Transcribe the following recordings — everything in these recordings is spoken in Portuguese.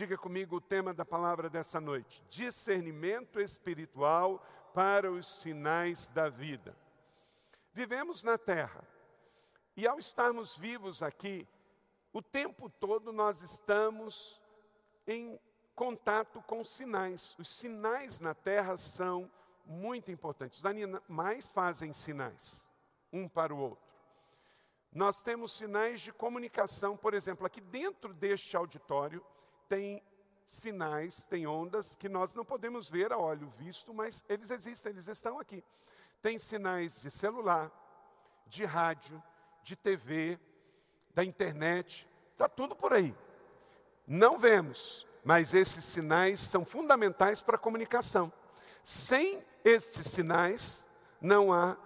Diga comigo o tema da palavra dessa noite: discernimento espiritual para os sinais da vida. Vivemos na terra e, ao estarmos vivos aqui, o tempo todo nós estamos em contato com sinais. Os sinais na terra são muito importantes. Os animais fazem sinais, um para o outro. Nós temos sinais de comunicação, por exemplo, aqui dentro deste auditório tem sinais, tem ondas que nós não podemos ver a olho visto, mas eles existem, eles estão aqui. Tem sinais de celular, de rádio, de TV, da internet, está tudo por aí. Não vemos, mas esses sinais são fundamentais para a comunicação. Sem esses sinais, não há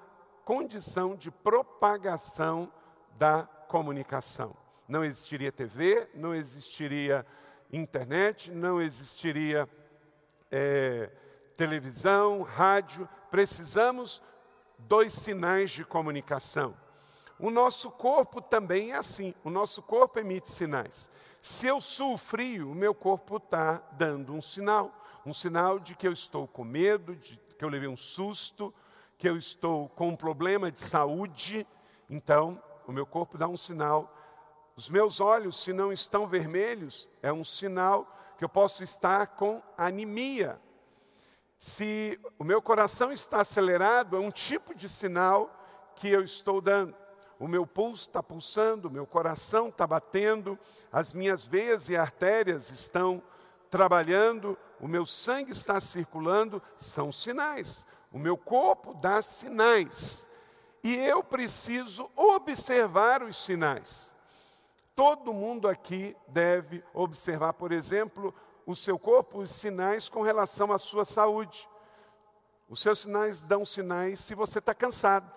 condição de propagação da comunicação. Não existiria TV, não existiria internet, não existiria é, televisão, rádio. Precisamos dois sinais de comunicação. O nosso corpo também é assim. O nosso corpo emite sinais. Se eu suo frio, o meu corpo está dando um sinal. Um sinal de que eu estou com medo, de que eu levei um susto, que eu estou com um problema de saúde. Então, o meu corpo dá um sinal os meus olhos, se não estão vermelhos, é um sinal que eu posso estar com anemia. Se o meu coração está acelerado, é um tipo de sinal que eu estou dando. O meu pulso está pulsando, o meu coração está batendo, as minhas veias e artérias estão trabalhando, o meu sangue está circulando, são sinais. O meu corpo dá sinais. E eu preciso observar os sinais. Todo mundo aqui deve observar, por exemplo, o seu corpo, os sinais com relação à sua saúde. Os seus sinais dão sinais se você está cansado.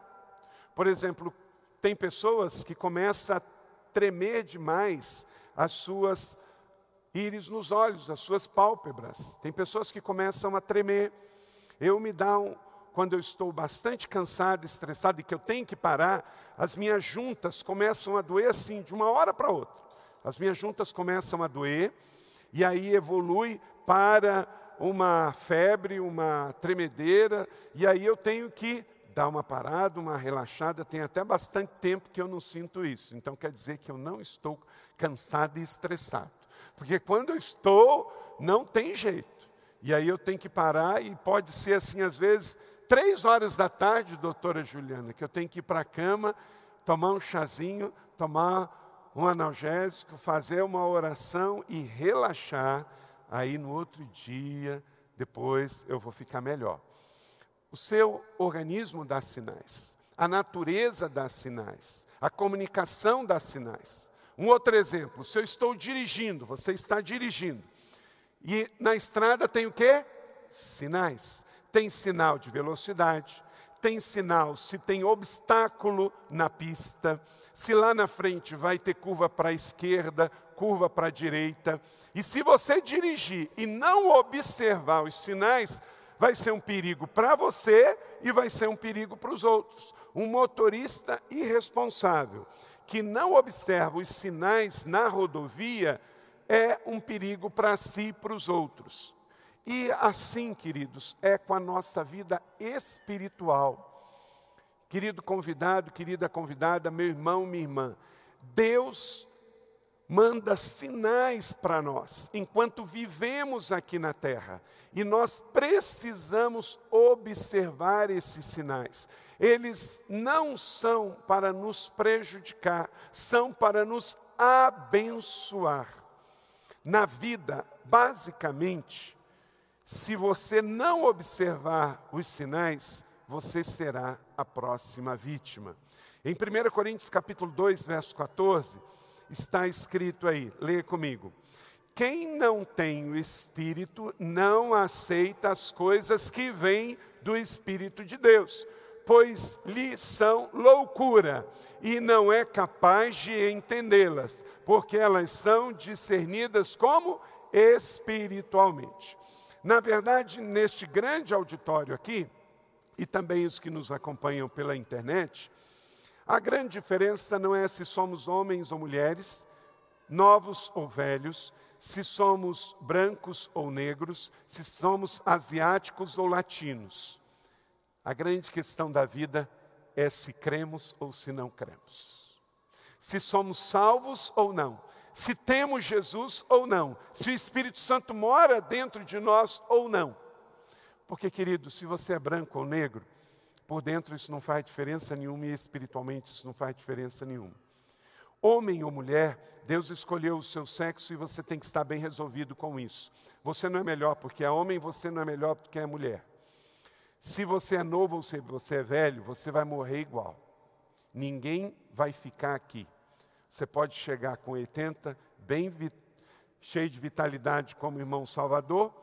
Por exemplo, tem pessoas que começam a tremer demais as suas íris nos olhos, as suas pálpebras. Tem pessoas que começam a tremer. Eu me dá um, quando eu estou bastante cansado, estressado e que eu tenho que parar, as minhas juntas começam a doer assim, de uma hora para outra. As minhas juntas começam a doer e aí evolui para uma febre, uma tremedeira, e aí eu tenho que dar uma parada, uma relaxada. Tem até bastante tempo que eu não sinto isso. Então quer dizer que eu não estou cansado e estressado. Porque quando eu estou, não tem jeito. E aí eu tenho que parar e pode ser assim às vezes três horas da tarde, doutora Juliana, que eu tenho que ir para a cama, tomar um chazinho, tomar um analgésico, fazer uma oração e relaxar. Aí no outro dia, depois eu vou ficar melhor. O seu organismo dá sinais, a natureza dá sinais, a comunicação dá sinais. Um outro exemplo, se eu estou dirigindo, você está dirigindo, e na estrada tem o quê? Sinais tem sinal de velocidade, tem sinal se tem obstáculo na pista, se lá na frente vai ter curva para a esquerda, curva para a direita. E se você dirigir e não observar os sinais, vai ser um perigo para você e vai ser um perigo para os outros. Um motorista irresponsável que não observa os sinais na rodovia é um perigo para si e para os outros. E assim, queridos, é com a nossa vida espiritual. Querido convidado, querida convidada, meu irmão, minha irmã, Deus manda sinais para nós enquanto vivemos aqui na terra. E nós precisamos observar esses sinais. Eles não são para nos prejudicar, são para nos abençoar. Na vida, basicamente, se você não observar os sinais, você será a próxima vítima. Em 1 Coríntios capítulo 2, verso 14, está escrito aí, leia comigo. Quem não tem o Espírito não aceita as coisas que vêm do Espírito de Deus, pois lhe são loucura e não é capaz de entendê-las, porque elas são discernidas como espiritualmente. Na verdade, neste grande auditório aqui, e também os que nos acompanham pela internet, a grande diferença não é se somos homens ou mulheres, novos ou velhos, se somos brancos ou negros, se somos asiáticos ou latinos. A grande questão da vida é se cremos ou se não cremos. Se somos salvos ou não. Se temos Jesus ou não. Se o Espírito Santo mora dentro de nós ou não. Porque, querido, se você é branco ou negro, por dentro isso não faz diferença nenhuma e espiritualmente isso não faz diferença nenhuma. Homem ou mulher, Deus escolheu o seu sexo e você tem que estar bem resolvido com isso. Você não é melhor porque é homem, você não é melhor porque é mulher. Se você é novo ou se você é velho, você vai morrer igual. Ninguém vai ficar aqui. Você pode chegar com 80, bem cheio de vitalidade como irmão Salvador,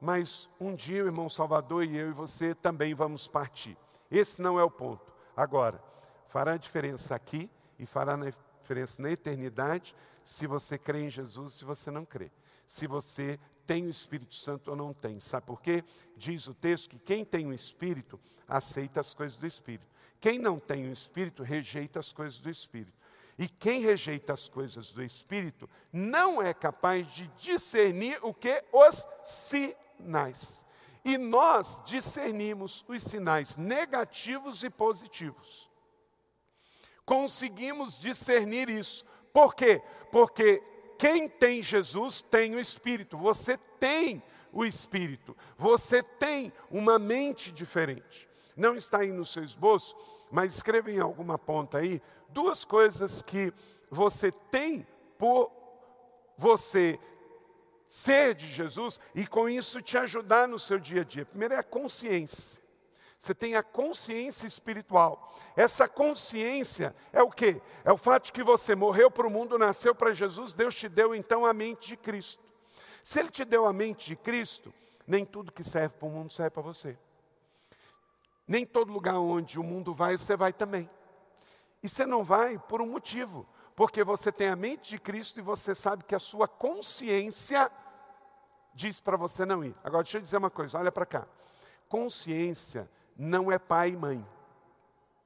mas um dia o irmão Salvador e eu e você também vamos partir. Esse não é o ponto. Agora, fará diferença aqui e fará diferença na eternidade se você crê em Jesus, se você não crê. Se você tem o Espírito Santo ou não tem. Sabe por quê? Diz o texto que quem tem o Espírito aceita as coisas do Espírito. Quem não tem o Espírito rejeita as coisas do Espírito. E quem rejeita as coisas do Espírito não é capaz de discernir o que? Os sinais. E nós discernimos os sinais negativos e positivos conseguimos discernir isso. Por quê? Porque quem tem Jesus tem o Espírito. Você tem o Espírito. Você tem uma mente diferente. Não está aí no seu esboço, mas escreva em alguma ponta aí duas coisas que você tem por você ser de Jesus e com isso te ajudar no seu dia a dia. Primeiro é a consciência. Você tem a consciência espiritual. Essa consciência é o quê? É o fato de que você morreu para o mundo, nasceu para Jesus, Deus te deu então a mente de Cristo. Se Ele te deu a mente de Cristo, nem tudo que serve para o mundo serve para você. Nem todo lugar onde o mundo vai, você vai também. E você não vai por um motivo, porque você tem a mente de Cristo e você sabe que a sua consciência diz para você não ir. Agora, deixa eu dizer uma coisa, olha para cá. Consciência não é pai e mãe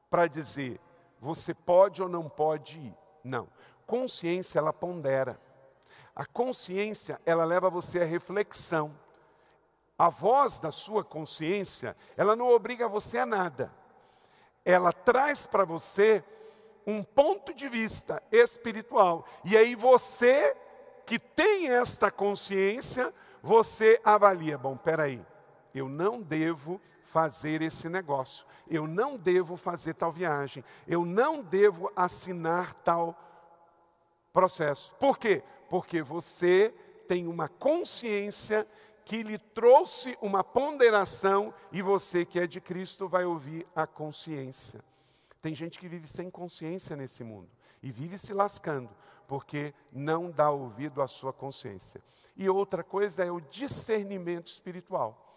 para dizer você pode ou não pode ir. Não. Consciência, ela pondera. A consciência, ela leva você à reflexão. A voz da sua consciência, ela não obriga você a nada. Ela traz para você um ponto de vista espiritual. E aí você que tem esta consciência, você avalia, bom, peraí, eu não devo fazer esse negócio. Eu não devo fazer tal viagem. Eu não devo assinar tal processo. Por quê? Porque você tem uma consciência que lhe trouxe uma ponderação e você que é de Cristo vai ouvir a consciência. Tem gente que vive sem consciência nesse mundo e vive se lascando porque não dá ouvido à sua consciência. E outra coisa é o discernimento espiritual.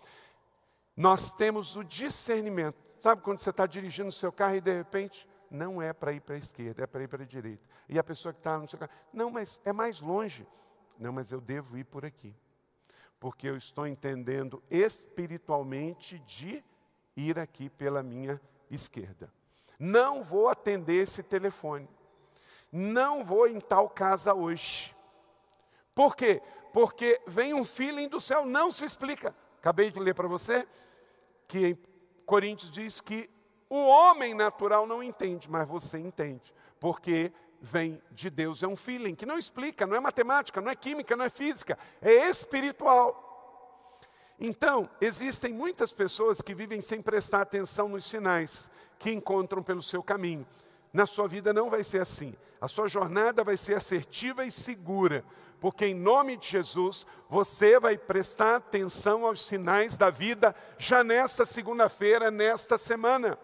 Nós temos o discernimento. Sabe quando você está dirigindo o seu carro e de repente não é para ir para a esquerda, é para ir para a direita. E a pessoa que está no seu carro, não, mas é mais longe. Não, mas eu devo ir por aqui. Porque eu estou entendendo espiritualmente de ir aqui pela minha esquerda. Não vou atender esse telefone. Não vou em tal casa hoje. Por quê? Porque vem um feeling do céu, não se explica. Acabei de ler para você que em Coríntios diz que o homem natural não entende, mas você entende, porque vem de Deus, é um feeling que não explica, não é matemática, não é química, não é física, é espiritual. Então, existem muitas pessoas que vivem sem prestar atenção nos sinais que encontram pelo seu caminho. Na sua vida não vai ser assim. A sua jornada vai ser assertiva e segura, porque em nome de Jesus você vai prestar atenção aos sinais da vida já nesta segunda-feira, nesta semana.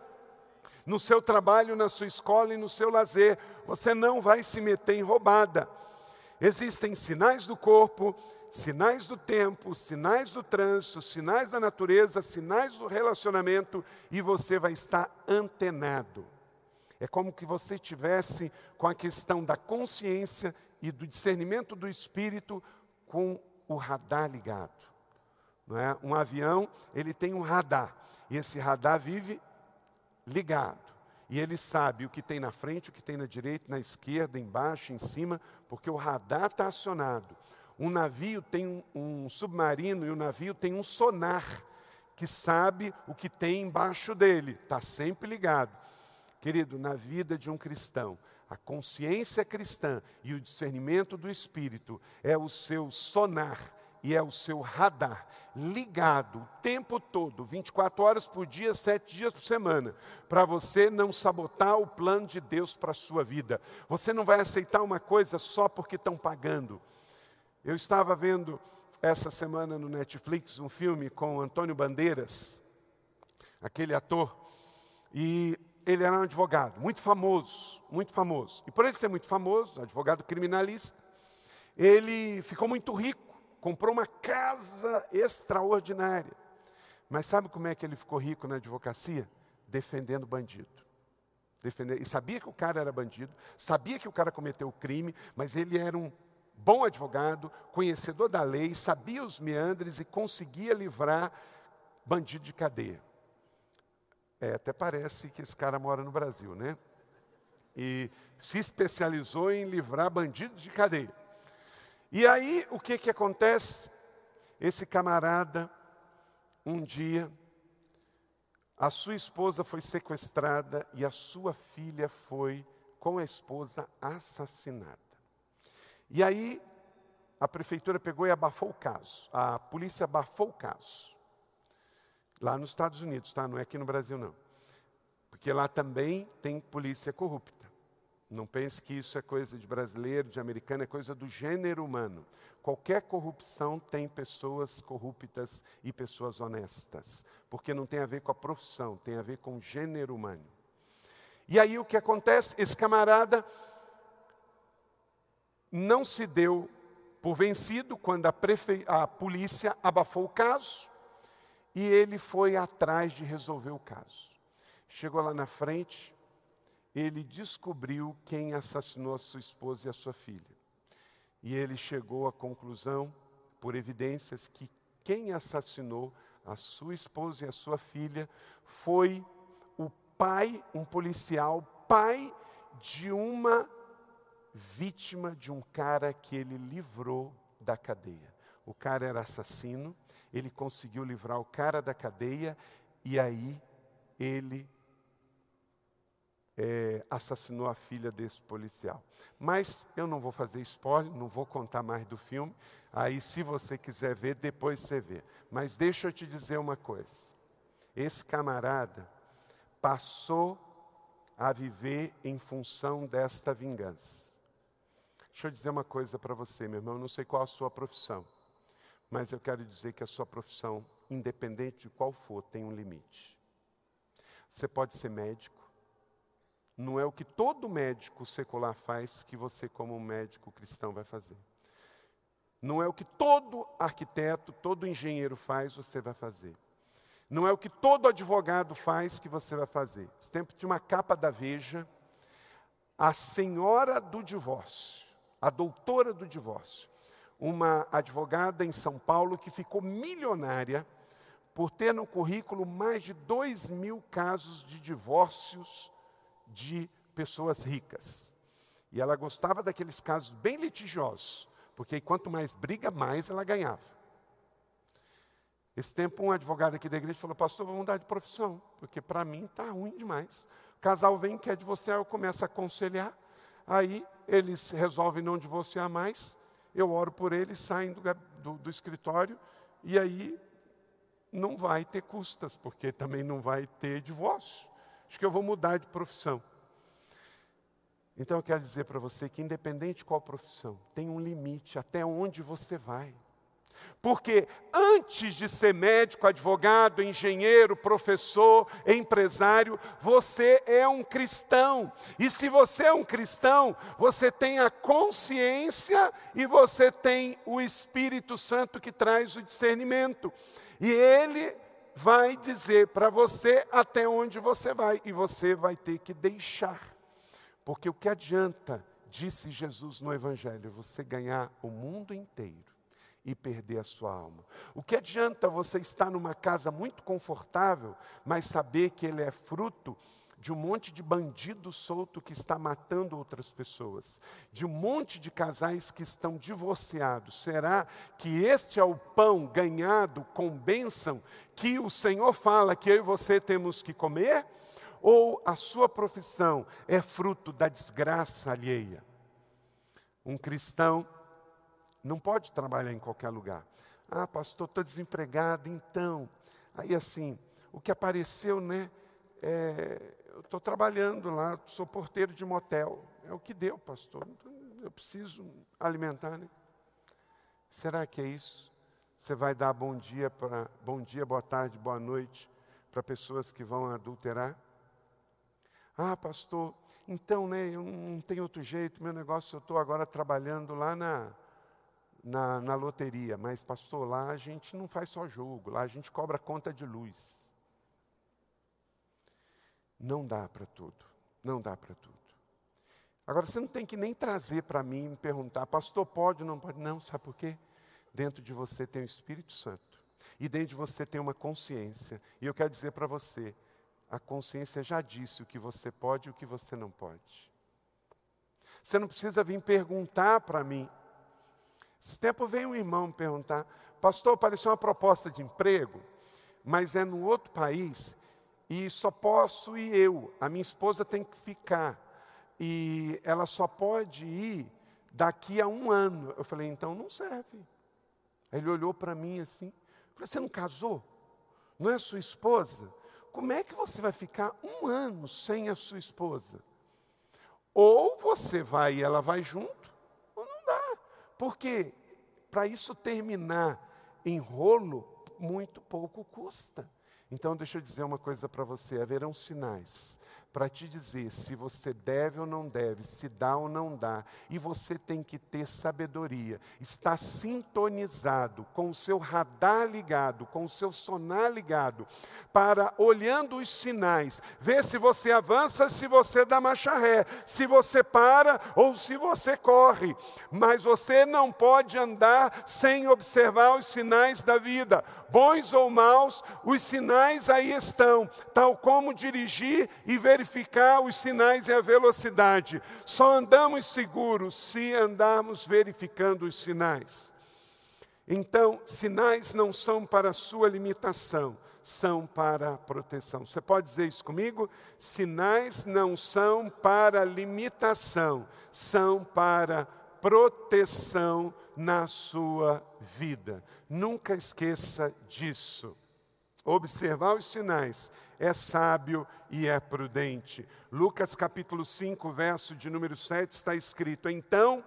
No seu trabalho, na sua escola e no seu lazer, você não vai se meter em roubada. Existem sinais do corpo, sinais do tempo, sinais do trânsito, sinais da natureza, sinais do relacionamento e você vai estar antenado. É como que você tivesse com a questão da consciência e do discernimento do espírito com o radar ligado. Não é? Um avião, ele tem um radar, e esse radar vive ligado. E ele sabe o que tem na frente, o que tem na direita, na esquerda, embaixo, em cima, porque o radar está acionado. Um navio tem um, um submarino e o um navio tem um sonar que sabe o que tem embaixo dele, está sempre ligado. Querido, na vida de um cristão, a consciência cristã e o discernimento do Espírito é o seu sonar e é o seu radar ligado o tempo todo, 24 horas por dia, 7 dias por semana, para você não sabotar o plano de Deus para a sua vida. Você não vai aceitar uma coisa só porque estão pagando. Eu estava vendo essa semana no Netflix um filme com Antônio Bandeiras, aquele ator, e ele era um advogado muito famoso, muito famoso. E por ele ser muito famoso, advogado criminalista, ele ficou muito rico comprou uma casa extraordinária. Mas sabe como é que ele ficou rico na advocacia? Defendendo bandido. Defender, e sabia que o cara era bandido, sabia que o cara cometeu o crime, mas ele era um bom advogado, conhecedor da lei, sabia os meandres e conseguia livrar bandido de cadeia. É, até parece que esse cara mora no Brasil, né? E se especializou em livrar bandidos de cadeia. E aí, o que que acontece? Esse camarada, um dia, a sua esposa foi sequestrada e a sua filha foi, com a esposa, assassinada. E aí, a prefeitura pegou e abafou o caso. A polícia abafou o caso. Lá nos Estados Unidos, tá? Não é aqui no Brasil, não. Porque lá também tem polícia corrupta. Não pense que isso é coisa de brasileiro, de americano, é coisa do gênero humano. Qualquer corrupção tem pessoas corruptas e pessoas honestas, porque não tem a ver com a profissão, tem a ver com o gênero humano. E aí o que acontece? Esse camarada não se deu por vencido quando a, prefe... a polícia abafou o caso e ele foi atrás de resolver o caso. Chegou lá na frente, ele descobriu quem assassinou a sua esposa e a sua filha. E ele chegou à conclusão, por evidências, que quem assassinou a sua esposa e a sua filha foi o pai, um policial, pai de uma vítima de um cara que ele livrou da cadeia. O cara era assassino, ele conseguiu livrar o cara da cadeia e aí ele é, assassinou a filha desse policial. Mas eu não vou fazer spoiler, não vou contar mais do filme. Aí, se você quiser ver, depois você vê. Mas deixa eu te dizer uma coisa: esse camarada passou a viver em função desta vingança. Deixa eu dizer uma coisa para você, meu irmão. Eu não sei qual a sua profissão, mas eu quero dizer que a sua profissão, independente de qual for, tem um limite. Você pode ser médico não é o que todo médico secular faz que você, como médico cristão, vai fazer. Não é o que todo arquiteto, todo engenheiro faz, você vai fazer. Não é o que todo advogado faz que você vai fazer. Esse tempo tinha uma capa da Veja, a senhora do divórcio, a doutora do divórcio, uma advogada em São Paulo que ficou milionária por ter no currículo mais de dois mil casos de divórcios de pessoas ricas. E ela gostava daqueles casos bem litigiosos, porque quanto mais briga, mais ela ganhava. Esse tempo, um advogado aqui da igreja falou: Pastor, vamos mudar de profissão, porque para mim está ruim demais. O casal vem, quer divorciar, eu começo a aconselhar. Aí eles resolvem não divorciar mais. Eu oro por eles, saem do, do, do escritório, e aí não vai ter custas, porque também não vai ter divórcio acho que eu vou mudar de profissão. Então eu quero dizer para você que, independente de qual profissão, tem um limite até onde você vai. Porque antes de ser médico, advogado, engenheiro, professor, empresário, você é um cristão. E se você é um cristão, você tem a consciência e você tem o Espírito Santo que traz o discernimento. E ele vai dizer para você até onde você vai, e você vai ter que deixar. Porque o que adianta, disse Jesus no Evangelho, você ganhar o mundo inteiro e perder a sua alma? O que adianta você estar numa casa muito confortável, mas saber que ele é fruto de um monte de bandido solto que está matando outras pessoas, de um monte de casais que estão divorciados. Será que este é o pão ganhado com bênção que o Senhor fala que eu e você temos que comer? Ou a sua profissão é fruto da desgraça alheia? Um cristão não pode trabalhar em qualquer lugar. Ah, pastor, estou desempregado, então. Aí assim, o que apareceu, né? É, eu estou trabalhando lá, sou porteiro de motel. É o que deu, pastor. Eu preciso alimentar, né? Será que é isso? Você vai dar bom dia para bom dia, boa tarde, boa noite para pessoas que vão adulterar? Ah, pastor, então, né, eu não tenho outro jeito, meu negócio, eu estou agora trabalhando lá na, na, na loteria, mas, pastor, lá a gente não faz só jogo, lá a gente cobra conta de luz. Não dá para tudo. Não dá para tudo. Agora, você não tem que nem trazer para mim me perguntar, pastor, pode ou não pode? Não, sabe por quê? Dentro de você tem o Espírito Santo. E dentro de você tem uma consciência. E eu quero dizer para você, a consciência já disse o que você pode e o que você não pode. Você não precisa vir perguntar para mim. Esse tempo veio um irmão me perguntar, pastor, apareceu uma proposta de emprego, mas é no outro país e só posso ir eu, a minha esposa tem que ficar. E ela só pode ir daqui a um ano. Eu falei, então não serve. Ele olhou para mim assim, falei, você não casou? Não é sua esposa? Como é que você vai ficar um ano sem a sua esposa? Ou você vai e ela vai junto, ou não dá. Porque para isso terminar em rolo, muito pouco custa. Então, deixa eu dizer uma coisa para você: haverão sinais para te dizer se você deve ou não deve, se dá ou não dá. E você tem que ter sabedoria, estar sintonizado, com o seu radar ligado, com o seu sonar ligado, para, olhando os sinais, ver se você avança, se você dá marcha ré, se você para ou se você corre. Mas você não pode andar sem observar os sinais da vida bons ou maus, os sinais aí estão, tal como dirigir e verificar os sinais e a velocidade. Só andamos seguros se andarmos verificando os sinais. Então, sinais não são para sua limitação, são para proteção. Você pode dizer isso comigo? Sinais não são para limitação, são para proteção na sua vida. Nunca esqueça disso. Observar os sinais é sábio e é prudente. Lucas capítulo 5, verso de número 7 está escrito: Então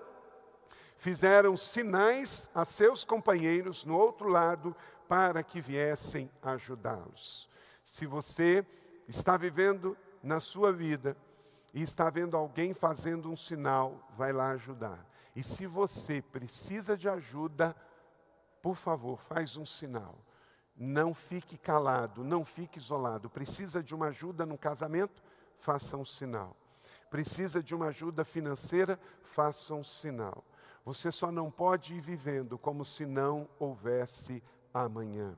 fizeram sinais a seus companheiros no outro lado para que viessem ajudá-los. Se você está vivendo na sua vida e está vendo alguém fazendo um sinal, vai lá ajudar. E se você precisa de ajuda, por favor, faz um sinal. Não fique calado, não fique isolado. Precisa de uma ajuda no casamento? Faça um sinal. Precisa de uma ajuda financeira? Faça um sinal. Você só não pode ir vivendo como se não houvesse amanhã.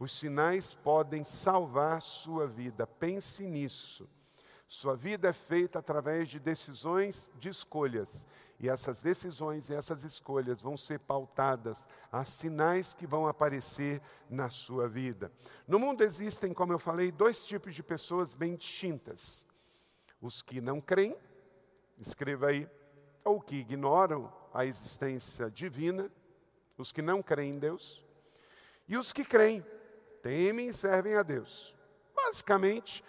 Os sinais podem salvar sua vida. Pense nisso. Sua vida é feita através de decisões, de escolhas. E essas decisões e essas escolhas vão ser pautadas a sinais que vão aparecer na sua vida. No mundo existem, como eu falei, dois tipos de pessoas bem distintas: os que não creem, escreva aí, ou que ignoram a existência divina, os que não creem em Deus, e os que creem, temem e servem a Deus. Basicamente,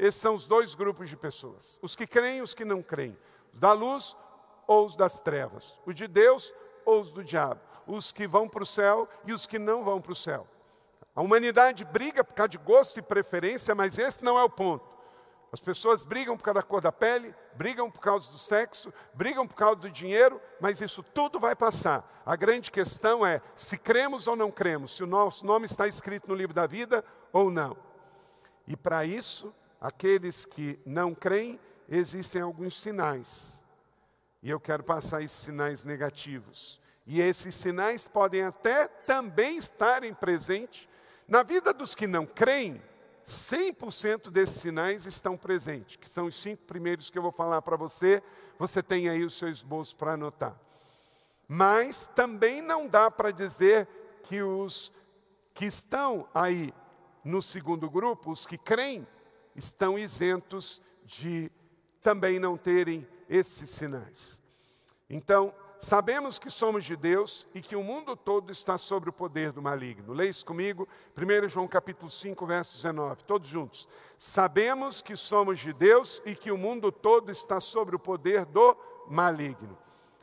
esses são os dois grupos de pessoas: os que creem e os que não creem, os da luz ou os das trevas, os de Deus ou os do diabo, os que vão para o céu e os que não vão para o céu. A humanidade briga por causa de gosto e preferência, mas esse não é o ponto. As pessoas brigam por causa da cor da pele, brigam por causa do sexo, brigam por causa do dinheiro, mas isso tudo vai passar. A grande questão é se cremos ou não cremos, se o nosso nome está escrito no livro da vida ou não. E para isso, aqueles que não creem, existem alguns sinais. E eu quero passar esses sinais negativos. E esses sinais podem até também estarem presentes na vida dos que não creem, 100% desses sinais estão presentes, que são os cinco primeiros que eu vou falar para você. Você tem aí o seu esboço para anotar. Mas também não dá para dizer que os que estão aí no segundo grupo, os que creem, estão isentos de também não terem esses sinais. Então, sabemos que somos de Deus e que o mundo todo está sob o poder do maligno. Leia isso comigo, 1 João capítulo 5, verso 19, todos juntos. Sabemos que somos de Deus e que o mundo todo está sob o poder do maligno.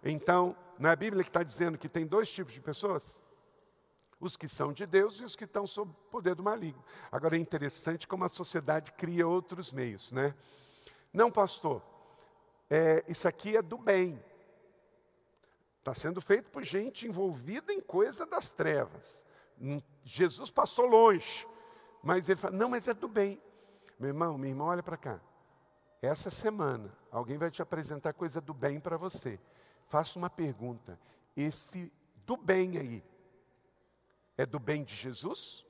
Então, não é a Bíblia que está dizendo que tem dois tipos de pessoas? Os que são de Deus e os que estão sob o poder do maligno. Agora é interessante como a sociedade cria outros meios, né? Não, pastor, é, isso aqui é do bem. Está sendo feito por gente envolvida em coisa das trevas. Hum, Jesus passou longe, mas ele fala: não, mas é do bem. Meu irmão, minha irmã, olha para cá. Essa semana, alguém vai te apresentar coisa do bem para você. Faça uma pergunta: esse do bem aí, é do bem de Jesus?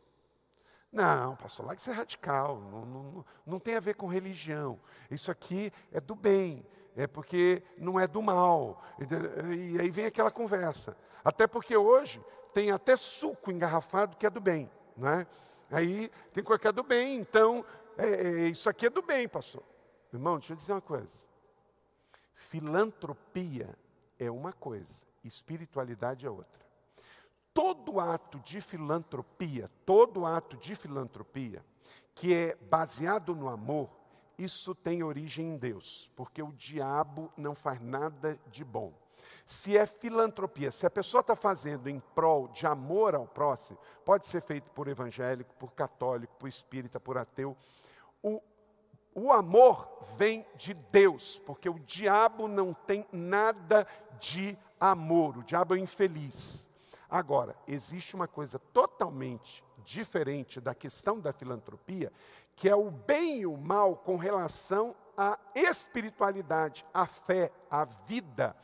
Não, pastor, lá isso é radical, não, não, não tem a ver com religião. Isso aqui é do bem, é porque não é do mal. E aí vem aquela conversa. Até porque hoje tem até suco engarrafado que é do bem. Não é? Aí tem coisa que é do bem, então é, é, isso aqui é do bem, pastor. Irmão, deixa eu dizer uma coisa. Filantropia é uma coisa, espiritualidade é outra. Todo ato de filantropia, todo ato de filantropia que é baseado no amor, isso tem origem em Deus, porque o diabo não faz nada de bom. Se é filantropia, se a pessoa está fazendo em prol de amor ao próximo, pode ser feito por evangélico, por católico, por espírita, por ateu. O, o amor vem de Deus, porque o diabo não tem nada de amor, o diabo é infeliz. Agora, existe uma coisa totalmente diferente da questão da filantropia, que é o bem e o mal com relação à espiritualidade, à fé, à vida.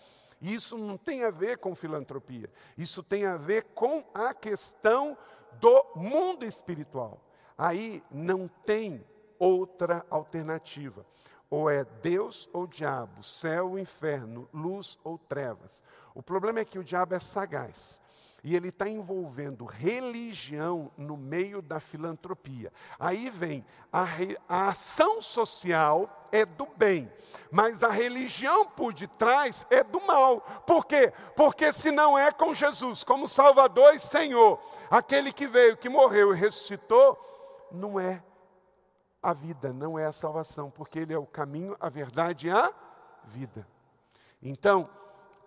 E isso não tem a ver com filantropia, isso tem a ver com a questão do mundo espiritual. Aí não tem outra alternativa. Ou é Deus ou diabo, céu ou inferno, luz ou trevas. O problema é que o diabo é sagaz e ele está envolvendo religião no meio da filantropia. Aí vem a, re, a, ação social é do bem, mas a religião por detrás é do mal. Por quê? Porque se não é com Jesus como Salvador e Senhor, aquele que veio, que morreu e ressuscitou, não é a vida, não é a salvação, porque Ele é o caminho, a verdade e a vida. Então,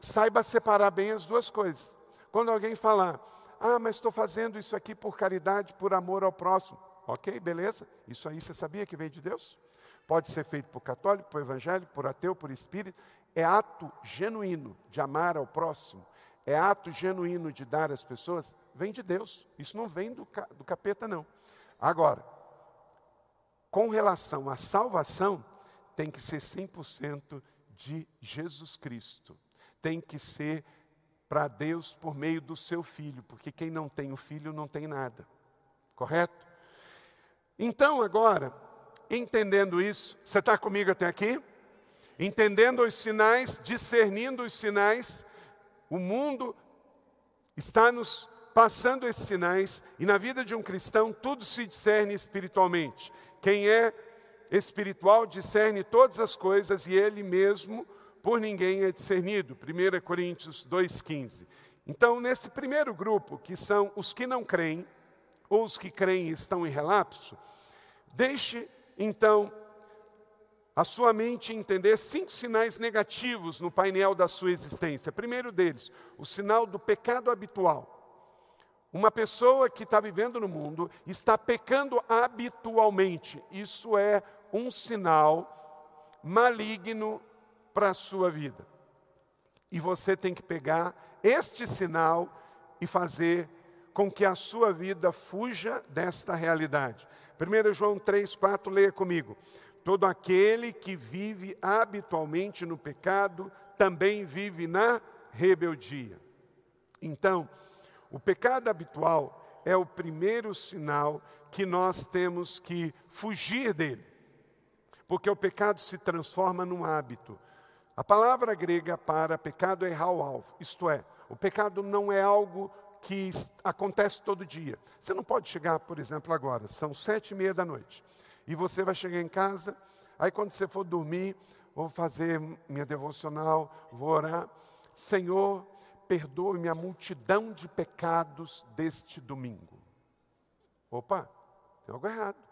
saiba separar bem as duas coisas. Quando alguém falar, ah, mas estou fazendo isso aqui por caridade, por amor ao próximo. Ok, beleza? Isso aí você sabia que vem de Deus? Pode ser feito por católico, por evangélico, por ateu, por espírito. É ato genuíno de amar ao próximo. É ato genuíno de dar às pessoas. Vem de Deus. Isso não vem do, do capeta, não. Agora, com relação à salvação, tem que ser 100% de Jesus Cristo. Tem que ser para Deus por meio do seu filho, porque quem não tem o filho não tem nada. Correto? Então, agora, entendendo isso, você está comigo até aqui? Entendendo os sinais, discernindo os sinais, o mundo está nos passando esses sinais, e na vida de um cristão tudo se discerne espiritualmente. Quem é espiritual discerne todas as coisas e ele mesmo por ninguém é discernido. 1 Coríntios 2,15. Então, nesse primeiro grupo, que são os que não creem, ou os que creem e estão em relapso, deixe então a sua mente entender cinco sinais negativos no painel da sua existência. Primeiro deles, o sinal do pecado habitual. Uma pessoa que está vivendo no mundo está pecando habitualmente. Isso é um sinal maligno para a sua vida. E você tem que pegar este sinal e fazer com que a sua vida fuja desta realidade. 1 João 3, 4, leia comigo. Todo aquele que vive habitualmente no pecado também vive na rebeldia. Então, o pecado habitual é o primeiro sinal que nós temos que fugir dele. Porque o pecado se transforma num hábito. A palavra grega para pecado é alvo, isto é, o pecado não é algo que acontece todo dia. Você não pode chegar, por exemplo, agora, são sete e meia da noite, e você vai chegar em casa, aí quando você for dormir, vou fazer minha devocional, vou orar, Senhor, perdoe-me a multidão de pecados deste domingo. Opa, tem algo errado.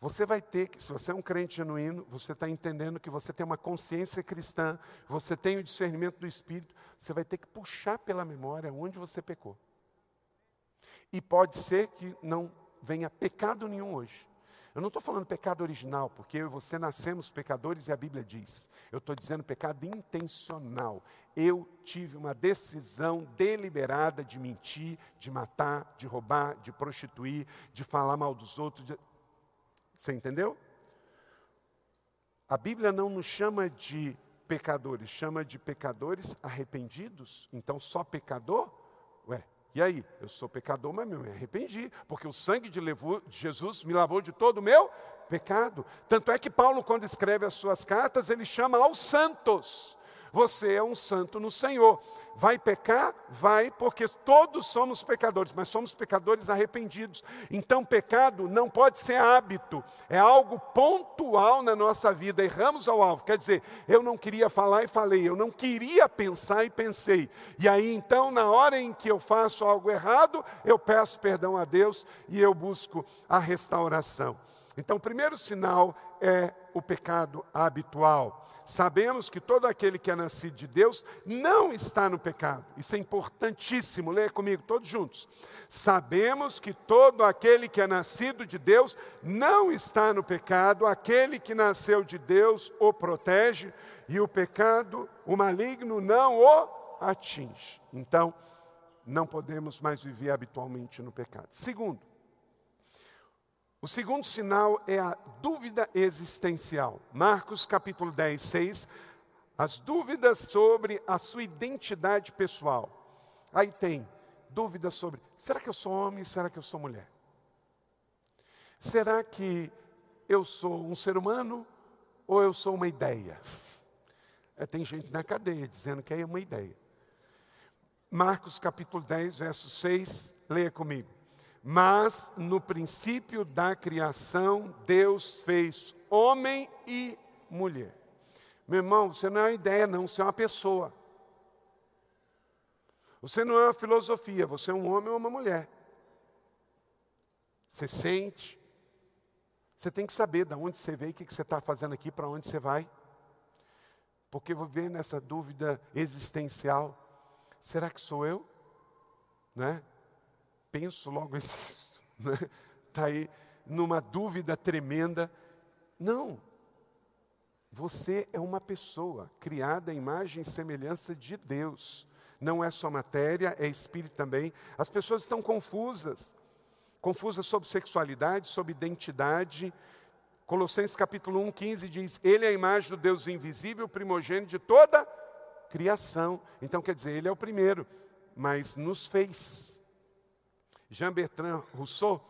Você vai ter que, se você é um crente genuíno, você está entendendo que você tem uma consciência cristã, você tem o discernimento do Espírito, você vai ter que puxar pela memória onde você pecou. E pode ser que não venha pecado nenhum hoje. Eu não estou falando pecado original, porque eu e você nascemos pecadores e a Bíblia diz. Eu estou dizendo pecado intencional. Eu tive uma decisão deliberada de mentir, de matar, de roubar, de prostituir, de falar mal dos outros. De... Você entendeu? A Bíblia não nos chama de pecadores, chama de pecadores arrependidos. Então, só pecador? Ué, e aí? Eu sou pecador, mas me arrependi, porque o sangue de Jesus me lavou de todo o meu pecado. Tanto é que Paulo, quando escreve as suas cartas, ele chama aos santos. Você é um santo no Senhor. Vai pecar? Vai, porque todos somos pecadores, mas somos pecadores arrependidos. Então, pecado não pode ser hábito, é algo pontual na nossa vida. Erramos ao alvo, quer dizer, eu não queria falar e falei, eu não queria pensar e pensei. E aí, então, na hora em que eu faço algo errado, eu peço perdão a Deus e eu busco a restauração. Então, o primeiro sinal é o pecado habitual. Sabemos que todo aquele que é nascido de Deus não está no pecado. Isso é importantíssimo. Leia comigo, todos juntos. Sabemos que todo aquele que é nascido de Deus não está no pecado. Aquele que nasceu de Deus o protege e o pecado, o maligno, não o atinge. Então, não podemos mais viver habitualmente no pecado. Segundo, o segundo sinal é a dúvida existencial. Marcos capítulo 10, 6. As dúvidas sobre a sua identidade pessoal. Aí tem dúvidas sobre: será que eu sou homem? Será que eu sou mulher? Será que eu sou um ser humano ou eu sou uma ideia? É, tem gente na cadeia dizendo que é uma ideia. Marcos capítulo 10, verso 6, leia comigo. Mas no princípio da criação, Deus fez homem e mulher. Meu irmão, você não é uma ideia, não, você é uma pessoa. Você não é uma filosofia, você é um homem ou uma mulher. Você sente. Você tem que saber de onde você veio, o que você está fazendo aqui, para onde você vai. Porque vou ver nessa dúvida existencial: será que sou eu? Né? Penso, logo existo. Está né? Aí numa dúvida tremenda. Não. Você é uma pessoa criada à imagem e semelhança de Deus. Não é só matéria, é espírito também. As pessoas estão confusas. Confusas sobre sexualidade, sobre identidade. Colossenses capítulo 1, 15 diz: Ele é a imagem do Deus invisível, primogênito de toda criação. Então quer dizer, Ele é o primeiro, mas nos fez Jean Bertrand Rousseau,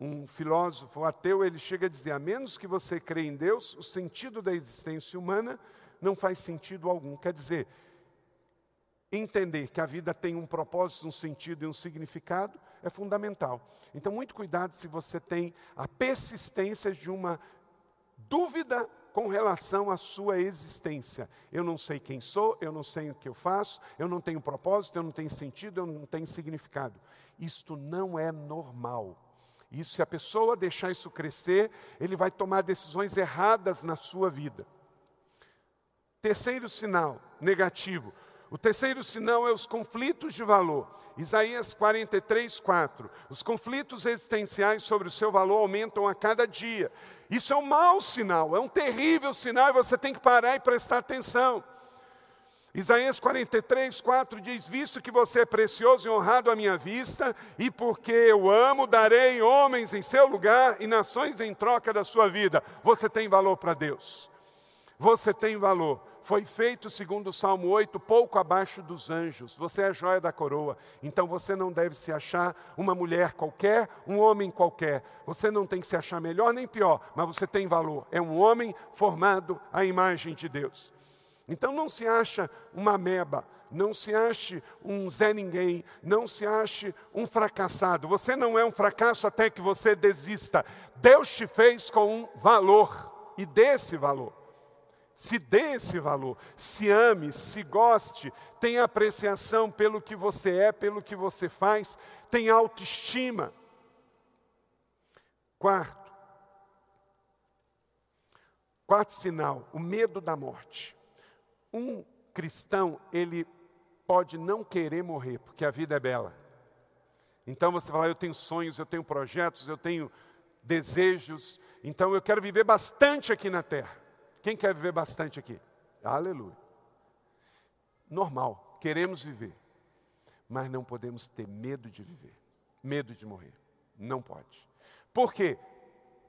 um filósofo ateu, ele chega a dizer: a menos que você crê em Deus, o sentido da existência humana não faz sentido algum. Quer dizer, entender que a vida tem um propósito, um sentido e um significado é fundamental. Então, muito cuidado se você tem a persistência de uma dúvida com relação à sua existência. Eu não sei quem sou, eu não sei o que eu faço, eu não tenho propósito, eu não tenho sentido, eu não tenho significado. Isto não é normal. E se a pessoa deixar isso crescer, ele vai tomar decisões erradas na sua vida. Terceiro sinal negativo. O terceiro sinal é os conflitos de valor. Isaías 43, 4. Os conflitos existenciais sobre o seu valor aumentam a cada dia. Isso é um mau sinal, é um terrível sinal e você tem que parar e prestar atenção. Isaías 43, 4 diz: Visto que você é precioso e honrado à minha vista, e porque eu amo, darei homens em seu lugar e nações em troca da sua vida. Você tem valor para Deus. Você tem valor. Foi feito, segundo o Salmo 8, pouco abaixo dos anjos. Você é a joia da coroa. Então você não deve se achar uma mulher qualquer, um homem qualquer. Você não tem que se achar melhor nem pior, mas você tem valor. É um homem formado à imagem de Deus. Então não se acha uma meba, não se ache um Zé Ninguém, não se ache um fracassado. Você não é um fracasso até que você desista. Deus te fez com um valor e dê esse valor. Se dê esse valor, se ame, se goste, tenha apreciação pelo que você é, pelo que você faz, tenha autoestima. Quarto, quarto sinal, o medo da morte. Um cristão, ele pode não querer morrer, porque a vida é bela. Então você fala, eu tenho sonhos, eu tenho projetos, eu tenho desejos, então eu quero viver bastante aqui na terra. Quem quer viver bastante aqui? Aleluia. Normal, queremos viver, mas não podemos ter medo de viver, medo de morrer. Não pode. Por quê?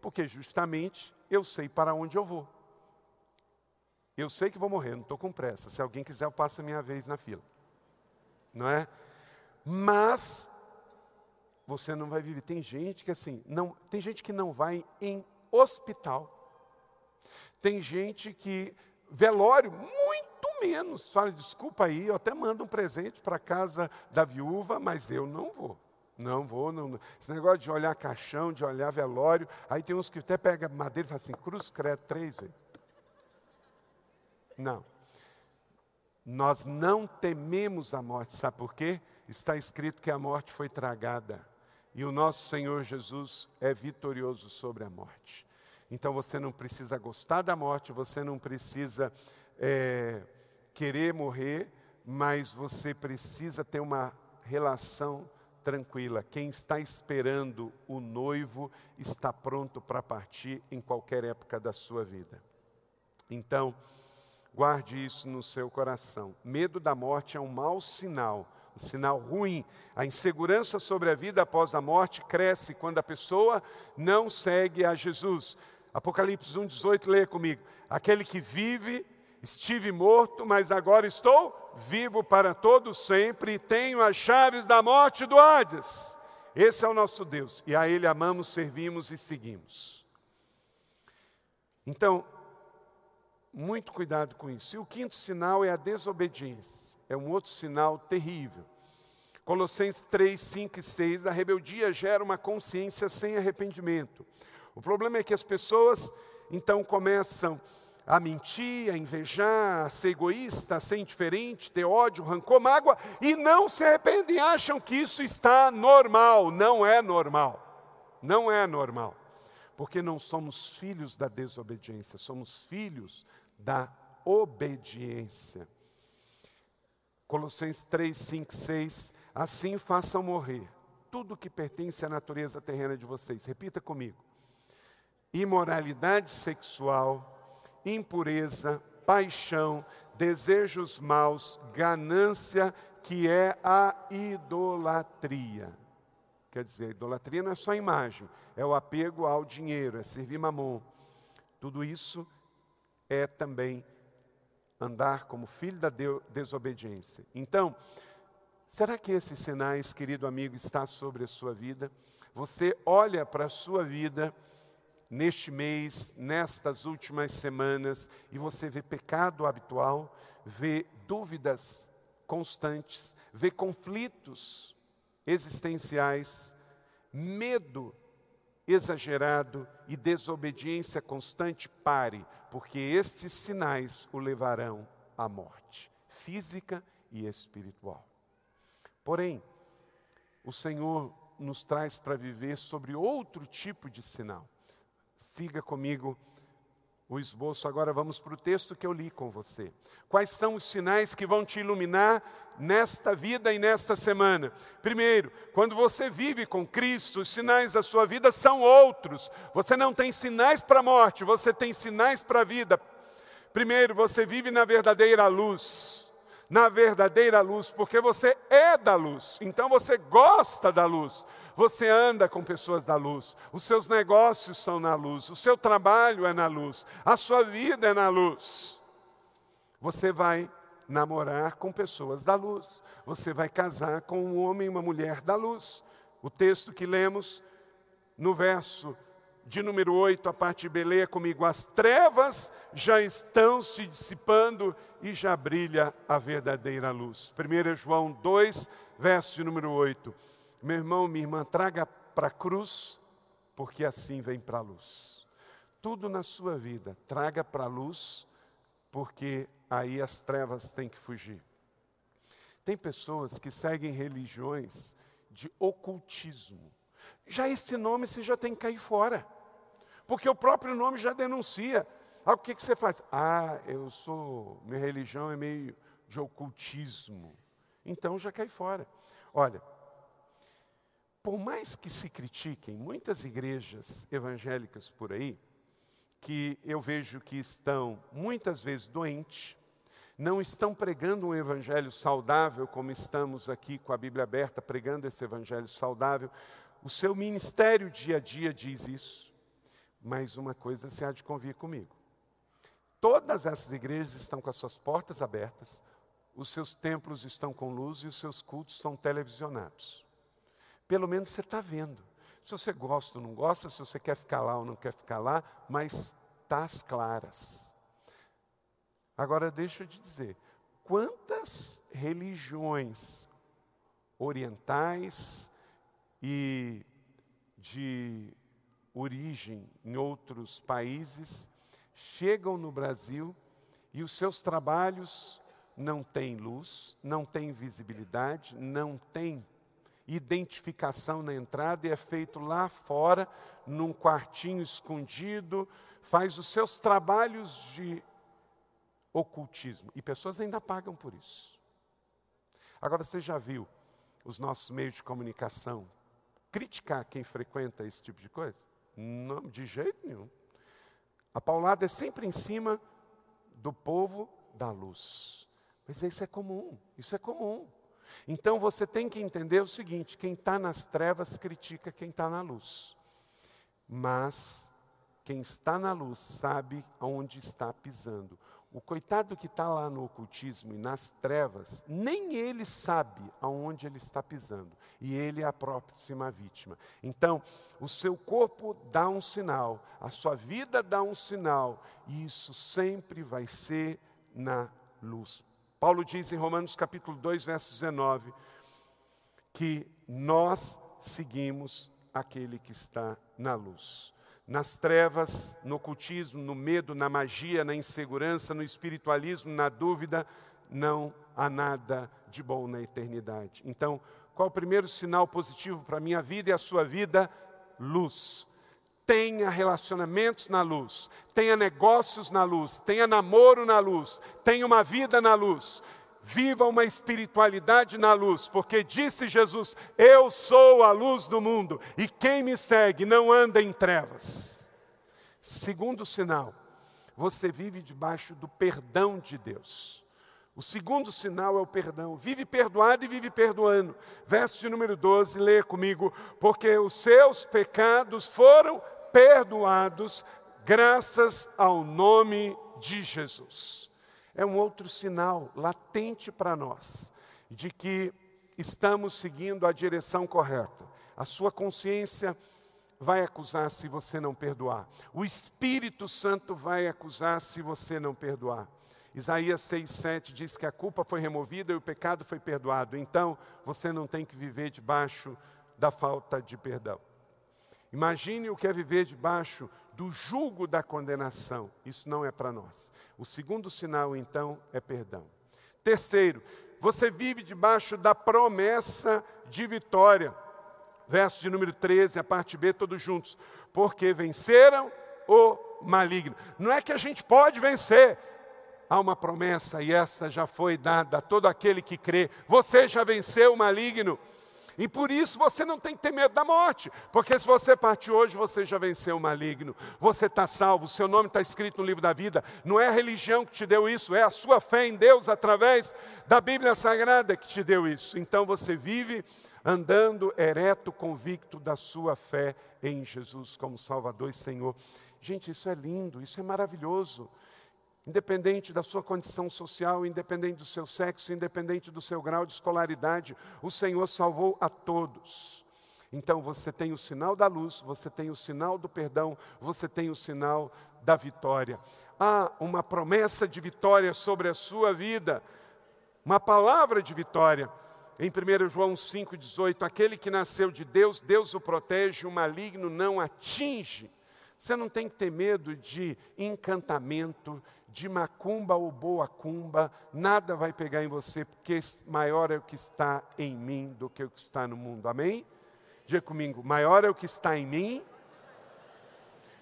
Porque justamente eu sei para onde eu vou. Eu sei que vou morrer, não estou com pressa. Se alguém quiser, eu passo a minha vez na fila. Não é? Mas você não vai viver. Tem gente que assim, não, tem gente que não vai em hospital. Tem gente que velório muito menos. Fala, desculpa aí, eu até mando um presente para casa da viúva, mas eu não vou. Não vou, não. Esse negócio de olhar caixão, de olhar velório, aí tem uns que até pega madeira e fala assim, cruz credo três vezes. Não. Nós não tememos a morte, sabe por quê? Está escrito que a morte foi tragada. E o nosso Senhor Jesus é vitorioso sobre a morte. Então você não precisa gostar da morte, você não precisa é, querer morrer, mas você precisa ter uma relação tranquila. Quem está esperando o noivo está pronto para partir em qualquer época da sua vida. Então, Guarde isso no seu coração. Medo da morte é um mau sinal, um sinal ruim. A insegurança sobre a vida após a morte cresce quando a pessoa não segue a Jesus. Apocalipse 1,18, leia comigo. Aquele que vive, estive morto, mas agora estou vivo para todo sempre e tenho as chaves da morte do Hades. Esse é o nosso Deus e a Ele amamos, servimos e seguimos. Então, muito cuidado com isso. E o quinto sinal é a desobediência. É um outro sinal terrível. Colossenses 3, 5 e 6, a rebeldia gera uma consciência sem arrependimento. O problema é que as pessoas então começam a mentir, a invejar, a ser egoísta, a ser indiferente, ter ódio, rancor, mágoa e não se arrependem, acham que isso está normal. Não é normal. Não é normal. Porque não somos filhos da desobediência, somos filhos da obediência. Colossenses 3, 5, 6. Assim façam morrer tudo que pertence à natureza terrena de vocês. Repita comigo: imoralidade sexual, impureza, paixão, desejos maus, ganância, que é a idolatria. Quer dizer, a idolatria não é só imagem, é o apego ao dinheiro, é servir mamon. Tudo isso é também andar como filho da desobediência. Então, será que esses sinais, querido amigo, está sobre a sua vida? Você olha para a sua vida neste mês, nestas últimas semanas, e você vê pecado habitual, vê dúvidas constantes, vê conflitos existenciais, medo exagerado e desobediência constante, pare, porque estes sinais o levarão à morte, física e espiritual. Porém, o Senhor nos traz para viver sobre outro tipo de sinal. Siga comigo o esboço. Agora vamos para o texto que eu li com você. Quais são os sinais que vão te iluminar nesta vida e nesta semana? Primeiro, quando você vive com Cristo, os sinais da sua vida são outros. Você não tem sinais para a morte, você tem sinais para a vida. Primeiro, você vive na verdadeira luz. Na verdadeira luz, porque você é da luz, então você gosta da luz. Você anda com pessoas da luz, os seus negócios são na luz, o seu trabalho é na luz, a sua vida é na luz. Você vai namorar com pessoas da luz. Você vai casar com um homem e uma mulher da luz. O texto que lemos no verso de número 8, a parte B, leia comigo: as trevas já estão se dissipando e já brilha a verdadeira luz. 1 João 2, verso de número 8. Meu irmão, minha irmã, traga para a cruz, porque assim vem para a luz. Tudo na sua vida, traga para a luz, porque aí as trevas têm que fugir. Tem pessoas que seguem religiões de ocultismo. Já esse nome você já tem que cair fora porque o próprio nome já denuncia. Ah, o que, que você faz? Ah, eu sou, minha religião é meio de ocultismo. Então já cai fora. Olha, por mais que se critiquem muitas igrejas evangélicas por aí, que eu vejo que estão muitas vezes doentes, não estão pregando um evangelho saudável, como estamos aqui com a Bíblia aberta, pregando esse evangelho saudável. O seu ministério dia a dia diz isso. Mas uma coisa se há de convir comigo. Todas essas igrejas estão com as suas portas abertas, os seus templos estão com luz e os seus cultos são televisionados. Pelo menos você está vendo. Se você gosta ou não gosta, se você quer ficar lá ou não quer ficar lá, mas está às claras. Agora deixa eu te dizer, quantas religiões orientais e de origem em outros países, chegam no Brasil e os seus trabalhos não têm luz, não têm visibilidade, não têm identificação na entrada e é feito lá fora, num quartinho escondido, faz os seus trabalhos de ocultismo. E pessoas ainda pagam por isso. Agora você já viu os nossos meios de comunicação criticar quem frequenta esse tipo de coisa? Não, de jeito nenhum. A paulada é sempre em cima do povo da luz. Mas isso é comum, isso é comum. Então você tem que entender o seguinte: quem está nas trevas critica quem está na luz. Mas quem está na luz sabe aonde está pisando. O coitado que está lá no ocultismo e nas trevas, nem ele sabe aonde ele está pisando. E ele é a próxima vítima. Então, o seu corpo dá um sinal, a sua vida dá um sinal, e isso sempre vai ser na luz. Paulo diz em Romanos capítulo 2, verso 19, que nós seguimos aquele que está na luz nas trevas, no ocultismo, no medo, na magia, na insegurança, no espiritualismo, na dúvida, não há nada de bom na eternidade. Então, qual o primeiro sinal positivo para a minha vida e a sua vida? Luz. Tenha relacionamentos na luz, tenha negócios na luz, tenha namoro na luz, tenha uma vida na luz. Viva uma espiritualidade na luz, porque disse Jesus: Eu sou a luz do mundo, e quem me segue não anda em trevas. Segundo sinal, você vive debaixo do perdão de Deus. O segundo sinal é o perdão. Vive perdoado e vive perdoando. Verso de número 12, leia comigo. Porque os seus pecados foram perdoados graças ao nome de Jesus é um outro sinal latente para nós de que estamos seguindo a direção correta. A sua consciência vai acusar se você não perdoar. O Espírito Santo vai acusar se você não perdoar. Isaías 6,7 diz que a culpa foi removida e o pecado foi perdoado. Então, você não tem que viver debaixo da falta de perdão. Imagine o que é viver debaixo do julgo da condenação. Isso não é para nós. O segundo sinal, então, é perdão. Terceiro, você vive debaixo da promessa de vitória. Verso de número 13, a parte B, todos juntos. Porque venceram o maligno. Não é que a gente pode vencer. Há uma promessa e essa já foi dada a todo aquele que crê. Você já venceu o maligno. E por isso você não tem que ter medo da morte, porque se você partir hoje, você já venceu o maligno, você está salvo, seu nome está escrito no livro da vida. Não é a religião que te deu isso, é a sua fé em Deus através da Bíblia Sagrada que te deu isso. Então você vive andando ereto, convicto da sua fé em Jesus como Salvador e Senhor. Gente, isso é lindo, isso é maravilhoso. Independente da sua condição social, independente do seu sexo, independente do seu grau de escolaridade, o Senhor salvou a todos. Então você tem o sinal da luz, você tem o sinal do perdão, você tem o sinal da vitória. Há uma promessa de vitória sobre a sua vida, uma palavra de vitória. Em 1 João 5,18, aquele que nasceu de Deus, Deus o protege, o maligno não atinge. Você não tem que ter medo de encantamento, de macumba ou boa cumba, nada vai pegar em você, porque maior é o que está em mim do que o que está no mundo. Amém? Diga comigo, maior é o que está em mim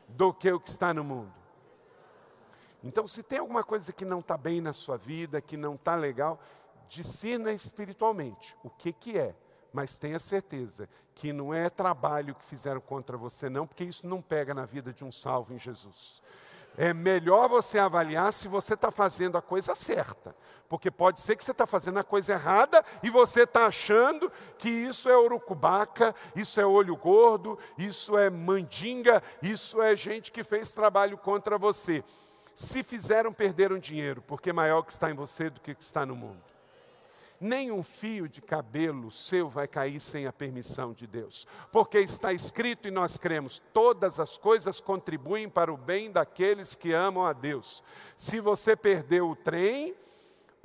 do que o que está no mundo. Então, se tem alguma coisa que não está bem na sua vida, que não está legal, discina espiritualmente o que, que é, mas tenha certeza que não é trabalho que fizeram contra você, não, porque isso não pega na vida de um salvo em Jesus. É melhor você avaliar se você está fazendo a coisa certa, porque pode ser que você está fazendo a coisa errada e você está achando que isso é urucubaca, isso é olho gordo, isso é mandinga, isso é gente que fez trabalho contra você. Se fizeram, perderam dinheiro, porque maior que está em você do que está no mundo nem um fio de cabelo seu vai cair sem a permissão de Deus. Porque está escrito e nós cremos: todas as coisas contribuem para o bem daqueles que amam a Deus. Se você perdeu o trem,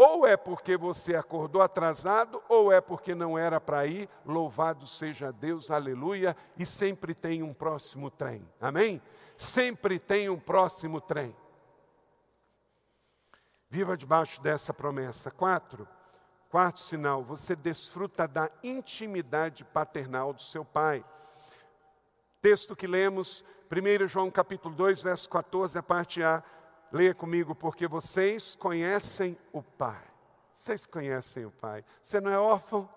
ou é porque você acordou atrasado, ou é porque não era para ir, louvado seja Deus, aleluia, e sempre tem um próximo trem, amém? Sempre tem um próximo trem. Viva debaixo dessa promessa. Quatro, Quarto sinal, você desfruta da intimidade paternal do seu pai. Texto que lemos, 1 João capítulo 2, verso 14, a parte A. Leia comigo, porque vocês conhecem o Pai. Vocês conhecem o Pai. Você não é órfão,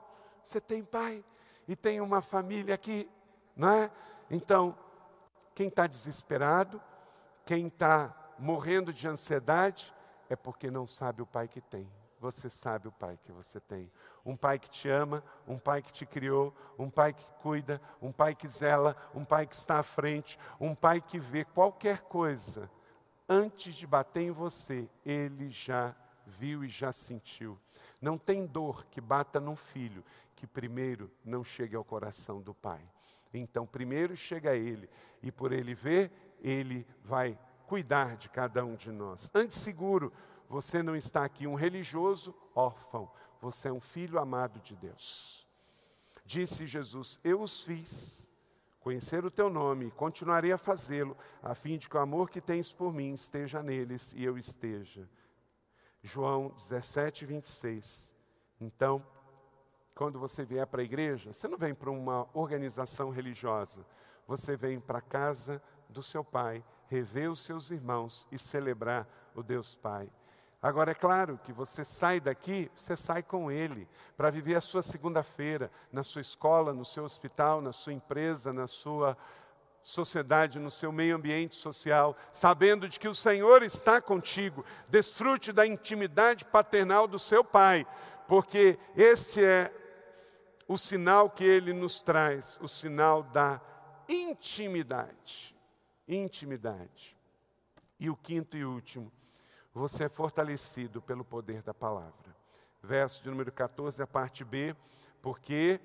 você tem pai e tem uma família aqui, não é? Então, quem está desesperado, quem está morrendo de ansiedade, é porque não sabe o pai que tem você sabe o pai que você tem. Um pai que te ama, um pai que te criou, um pai que cuida, um pai que zela, um pai que está à frente, um pai que vê qualquer coisa. Antes de bater em você, ele já viu e já sentiu. Não tem dor que bata num filho que primeiro não chegue ao coração do pai. Então, primeiro chega a ele, e por ele ver, ele vai cuidar de cada um de nós. Antes seguro, você não está aqui um religioso órfão, você é um filho amado de Deus. Disse Jesus: Eu os fiz conhecer o teu nome continuarei a fazê-lo, a fim de que o amor que tens por mim esteja neles e eu esteja. João 17, 26. Então, quando você vier para a igreja, você não vem para uma organização religiosa, você vem para a casa do seu pai, rever os seus irmãos e celebrar o Deus Pai. Agora, é claro que você sai daqui, você sai com ele, para viver a sua segunda-feira, na sua escola, no seu hospital, na sua empresa, na sua sociedade, no seu meio ambiente social, sabendo de que o Senhor está contigo. Desfrute da intimidade paternal do seu pai, porque este é o sinal que ele nos traz, o sinal da intimidade. Intimidade. E o quinto e último, você é fortalecido pelo poder da palavra. Verso de número 14, a parte B, porque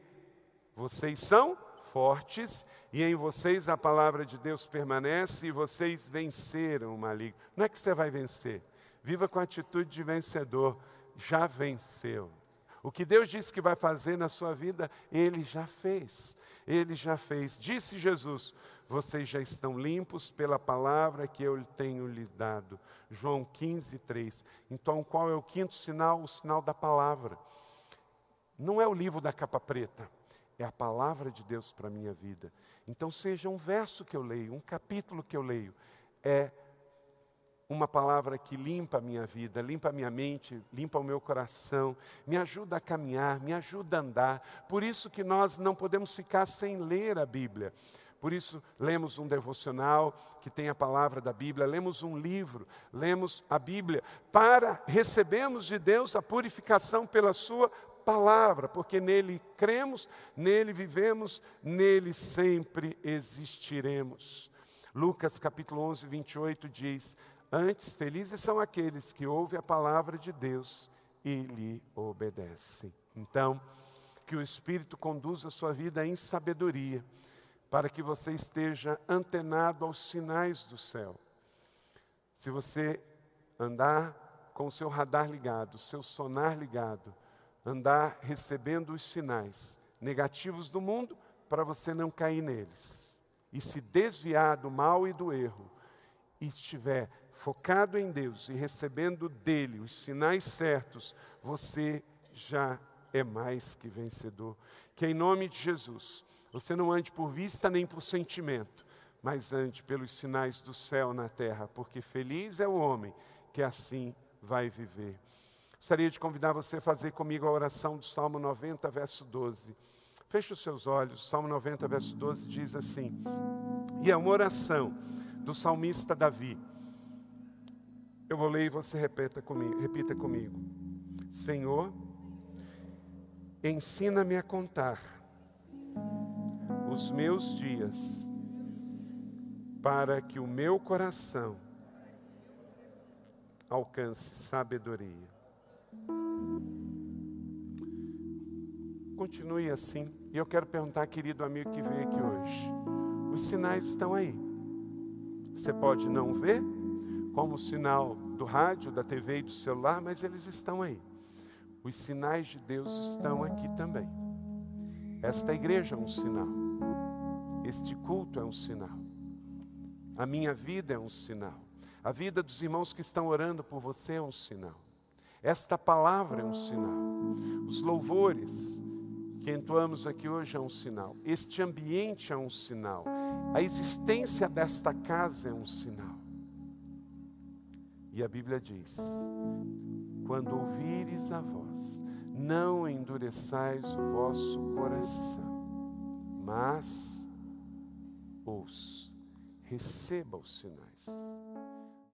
vocês são fortes e em vocês a palavra de Deus permanece e vocês venceram o maligno. Não é que você vai vencer, viva com a atitude de vencedor, já venceu. O que Deus disse que vai fazer na sua vida, Ele já fez. Ele já fez. Disse Jesus: vocês já estão limpos pela palavra que eu tenho lhes dado. João 15, 3. Então, qual é o quinto sinal? O sinal da palavra. Não é o livro da capa preta, é a palavra de Deus para a minha vida. Então, seja um verso que eu leio, um capítulo que eu leio, é uma palavra que limpa a minha vida, limpa a minha mente, limpa o meu coração, me ajuda a caminhar, me ajuda a andar. Por isso que nós não podemos ficar sem ler a Bíblia. Por isso, lemos um devocional que tem a palavra da Bíblia, lemos um livro, lemos a Bíblia, para recebermos de Deus a purificação pela Sua palavra, porque nele cremos, nele vivemos, nele sempre existiremos. Lucas capítulo 11, 28 diz: Antes, felizes são aqueles que ouvem a palavra de Deus e lhe obedecem. Então, que o Espírito conduza a sua vida em sabedoria, para que você esteja antenado aos sinais do céu. Se você andar com o seu radar ligado, o seu sonar ligado, andar recebendo os sinais negativos do mundo, para você não cair neles. E se desviar do mal e do erro, e estiver focado em Deus e recebendo dele os sinais certos, você já é mais que vencedor. Que em nome de Jesus, você não ande por vista nem por sentimento, mas ande pelos sinais do céu na terra, porque feliz é o homem que assim vai viver. Gostaria de convidar você a fazer comigo a oração do Salmo 90, verso 12. Feche os seus olhos, Salmo 90, verso 12 diz assim: E é uma oração do salmista Davi. Eu vou ler e você repita comigo. Repita comigo. Senhor, ensina-me a contar os meus dias, para que o meu coração alcance sabedoria. Continue assim. E eu quero perguntar, querido amigo que veio aqui hoje: os sinais estão aí. Você pode não ver, como o sinal do rádio, da TV e do celular, mas eles estão aí. Os sinais de Deus estão aqui também. Esta igreja é um sinal. Este culto é um sinal. A minha vida é um sinal. A vida dos irmãos que estão orando por você é um sinal. Esta palavra é um sinal. Os louvores que entoamos aqui hoje é um sinal. Este ambiente é um sinal. A existência desta casa é um sinal. E a Bíblia diz: quando ouvires a voz, não endureçais o vosso coração, mas receba os sinais.